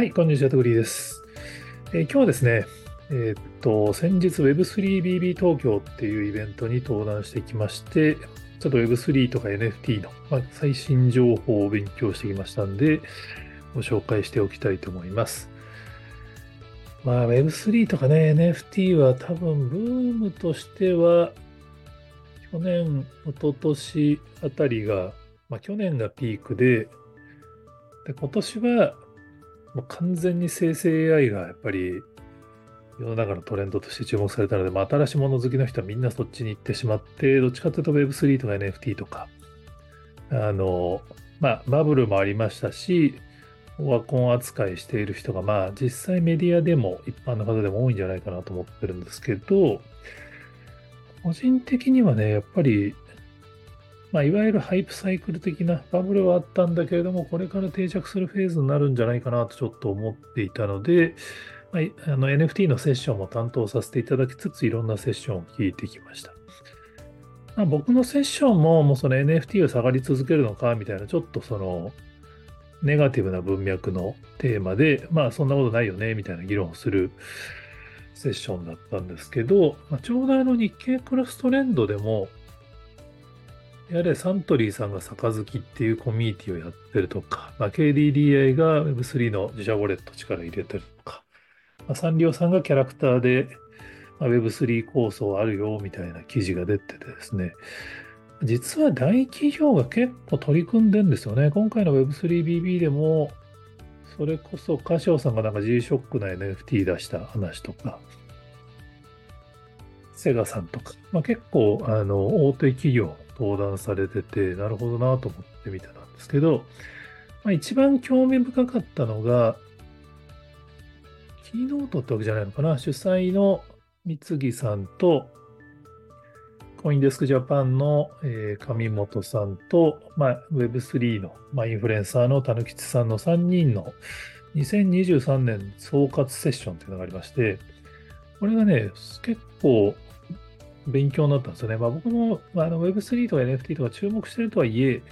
はい、こんにちは、とぐりです。えー今日はですね、えーっと、先日 Web3BB 東京っていうイベントに登壇してきまして、ちょっと Web3 とか NFT の、まあ最新情報を勉強してきましたんで、ご紹介しておきたいと思います。まあ Web3 とかね、NFT は多分ブームとしては、去年、一昨年あたりが、まあ去年がピークで、で今年はもう完全に生成 AI がやっぱり世の中のトレンドとして注目されたので、まあ、新しいもの好きの人はみんなそっちに行ってしまって、どっちかというと Web3 とか NFT とか、あの、まあ、バブルもありましたし、オワコン扱いしている人が、まあ、実際メディアでも一般の方でも多いんじゃないかなと思ってるんですけど、個人的にはね、やっぱり、まあ、いわゆるハイプサイクル的なバブルはあったんだけれども、これから定着するフェーズになるんじゃないかなとちょっと思っていたので、まあ、あの NFT のセッションも担当させていただきつつ、いろんなセッションを聞いてきました。まあ、僕のセッションも、もうその NFT を下がり続けるのかみたいな、ちょっとその、ネガティブな文脈のテーマで、まあそんなことないよね、みたいな議論をするセッションだったんですけど、まあ、ちょうどあの日経クロストレンドでも、やれサントリーさんが杯っていうコミュニティをやってるとか、まあ、KDDI が Web3 の自社ウォレット力入れてるとか、まあ、サンリオさんがキャラクターで、まあ、Web3 構想あるよみたいな記事が出ててですね、実は大企業が結構取り組んでんですよね。今回の Web3BB でも、それこそカシオさんがなんか G-SHOCK な NFT 出した話とか、セガさんとか、まあ、結構あの大手企業登壇されてて、なるほどなと思ってみたんですけど、まあ、一番興味深かったのが、キーノートってわけじゃないのかな、主催の三木さんと、コインデスクジャパンの、えー上本さんと、まあ、Web3 の、まあ、インフルエンサーの田吉さんの3人の2023年総括セッションというのがありまして、これがね、結構勉強になったんですよね。まあ、僕も、まあ、あの Web3 とか NFT とか注目してるとはいえ、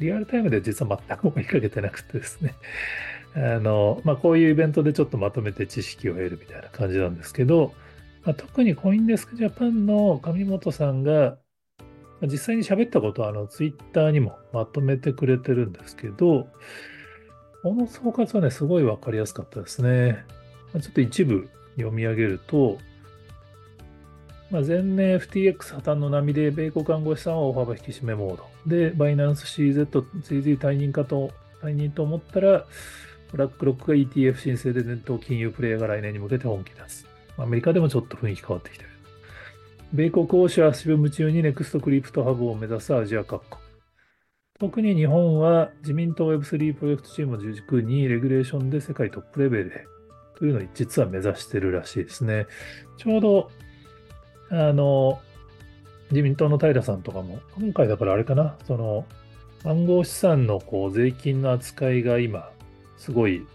リアルタイムで実は全く追いかけてなくてですね。あの、まあ、こういうイベントでちょっとまとめて知識を得るみたいな感じなんですけど、まあ、特にコインデスクジャパンの上本さんが、実際に喋ったことはあのツイッターにもまとめてくれてるんですけど、この総括はね、すごいわかりやすかったですね。ちょっと一部読み上げると、まあ、前年 FTX 破綻の波で米国暗号資産は大幅引き締めモード。で、バイナンス CZ 追随退任かと、退任と思ったら、ブラックロックが ETF 申請で伝統金融プレイヤーが来年に向けて本気出す。アメリカでもちょっと雰囲気変わってきてる。米国欧州足踏む中にネクストクリプトハブを目指すアジア各国。特に日本は自民党 Web3 プロジェクトチームを軸にレギュレーションで世界トップレベルへというのを実は目指してるらしいですね。ちょうど、あの、自民党の平さんとかも、今回だからあれかな、その、暗号資産のこう税金の扱いが今、すごい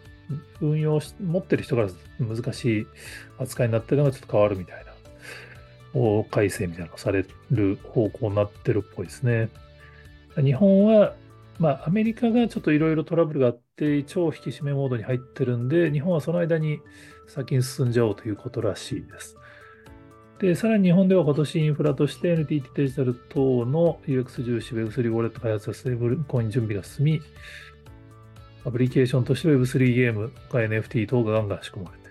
運用し、持ってる人から難しい扱いになってるのがちょっと変わるみたいな、法改正みたいなのされる方向になってるっぽいですね。日本は、まあ、アメリカがちょっといろいろトラブルがあって、超引き締めモードに入ってるんで、日本はその間に先に進んじゃおうということらしいです。で、さらに日本では今年インフラとして NTT デジタル等の UX 重視 Web3 ウォレット開発やステーブルコイン準備が進み、アプリケーションとして Web3 ゲームとか NFT 等がガンガン仕込まれて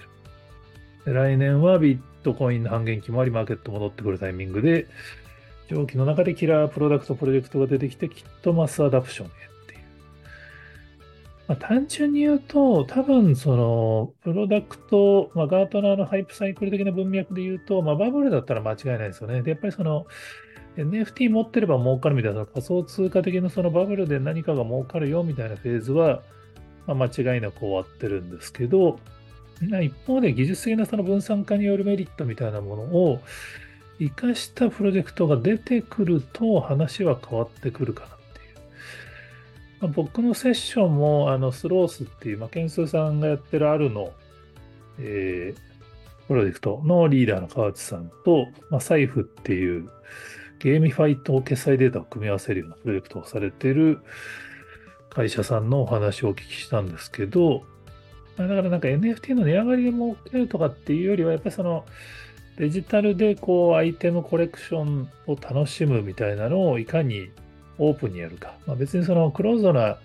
る。来年はビットコインの半減期もあり、マーケット戻ってくるタイミングで、上記の中で killer product プロジェクトが出てきて、きっと mass adoption へ。まあ、単純に言うと、多分その、プロダクト、まあ、ガートナーの hype cycle 的な文脈で言うと、まあ、バブルだったら間違いないですよね。で、やっぱりその、NFT 持ってれば儲かるみたいな、仮想通貨的なそのバブルで何かが儲かるよみたいなフェーズは、まあ、間違いなく終わってるんですけど、一方で技術的なその分散化によるメリットみたいなものを生かしたプロジェクトが出てくると話は変わってくるかな。僕のセッションもあのスロースっていう、まあ、けんすうさんがやってるあるの、えープロジェクトのリーダーの川内さんと、まあ、サイフっていう GameFi と決済データを組み合わせるようなプロジェクトをされてる会社さんのお話をお聞きしたんですけど、ま、だからなんか NFT の値上がりで儲けるとかっていうよりは、やっぱりそのデジタルでこうアイテムコレクションを楽しむみたいなのをいかにオープンにやるか。まあ、別にそのクローズドな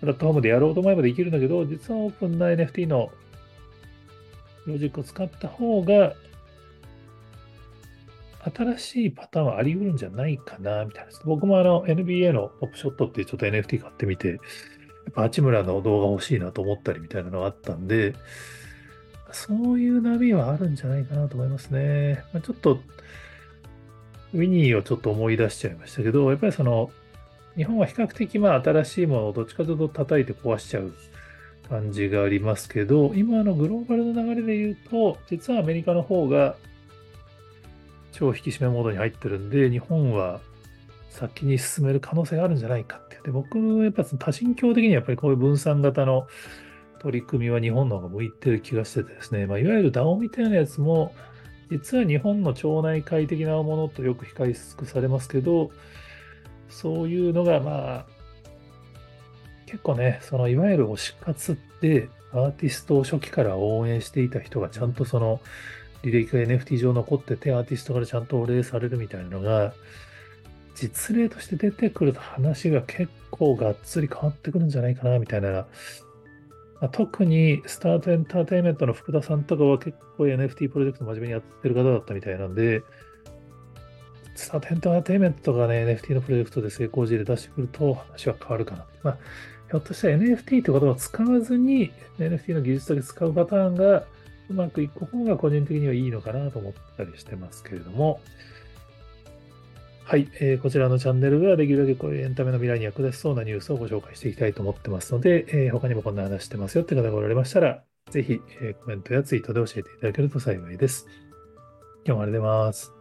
プラットフォームでやろうと思えばできるんだけど、実はオープンな NFT のロジックを使った方が新しいパターンはあり得るんじゃないかな、みたいな。僕もあの NBA のポップショットってちょっと NFT 買ってみて、やっぱ八村の動画欲しいなと思ったりみたいなのがあったんで、そういう波はあるんじゃないかなと思いますね。まあ、ちょっと、ウィニーをちょっと思い出しちゃいましたけど、やっぱりその、日本は比較的まあ新しいものをどっちかというと叩いて壊しちゃう感じがありますけど、今のグローバルの流れで言うと、実はアメリカの方が超引き締めモードに入ってるんで、日本は先に進める可能性があるんじゃないかって。で、僕、やっぱ多神教的にやっぱりこういう分散型の取り組みは日本の方が向いてる気がしててですね、まあ、いわゆる DAO みたいなやつも、実は日本の町内会的なものとよく比較されますけど、そういうのがまあ、結構ね、そのいわゆる推し活ってアーティストを初期から応援していた人がちゃんとその履歴が NFT 上残ってて、アーティストからちゃんとお礼されるみたいなのが、実例として出てくると話が結構がっつり変わってくるんじゃないかな、みたいな。ま、特にスタートエンターテインメントの福田さんとかは結構 NFT プロジェクト真面目にやってる方だったみたいなんで、スタートエンターテイメントとかね、NFT のプロジェクトで成功事例出してくると話は変わるかな。まあ、ひょっとしたら NFT って言葉を使わずに NFT の技術だけ使うパターンがうまくいく方が個人的にはいいのかなと思ったりしてますけれども、はい、えー、こちらのチャンネルではできるだけこういうエンタメの未来に役立ちそうなニュースをご紹介していきたいと思ってますので、えー、他にもこんな話してますよって方がおられましたら、ぜひ、えー、コメントやツイートで教えていただけると幸いです。今日もありがとうございます。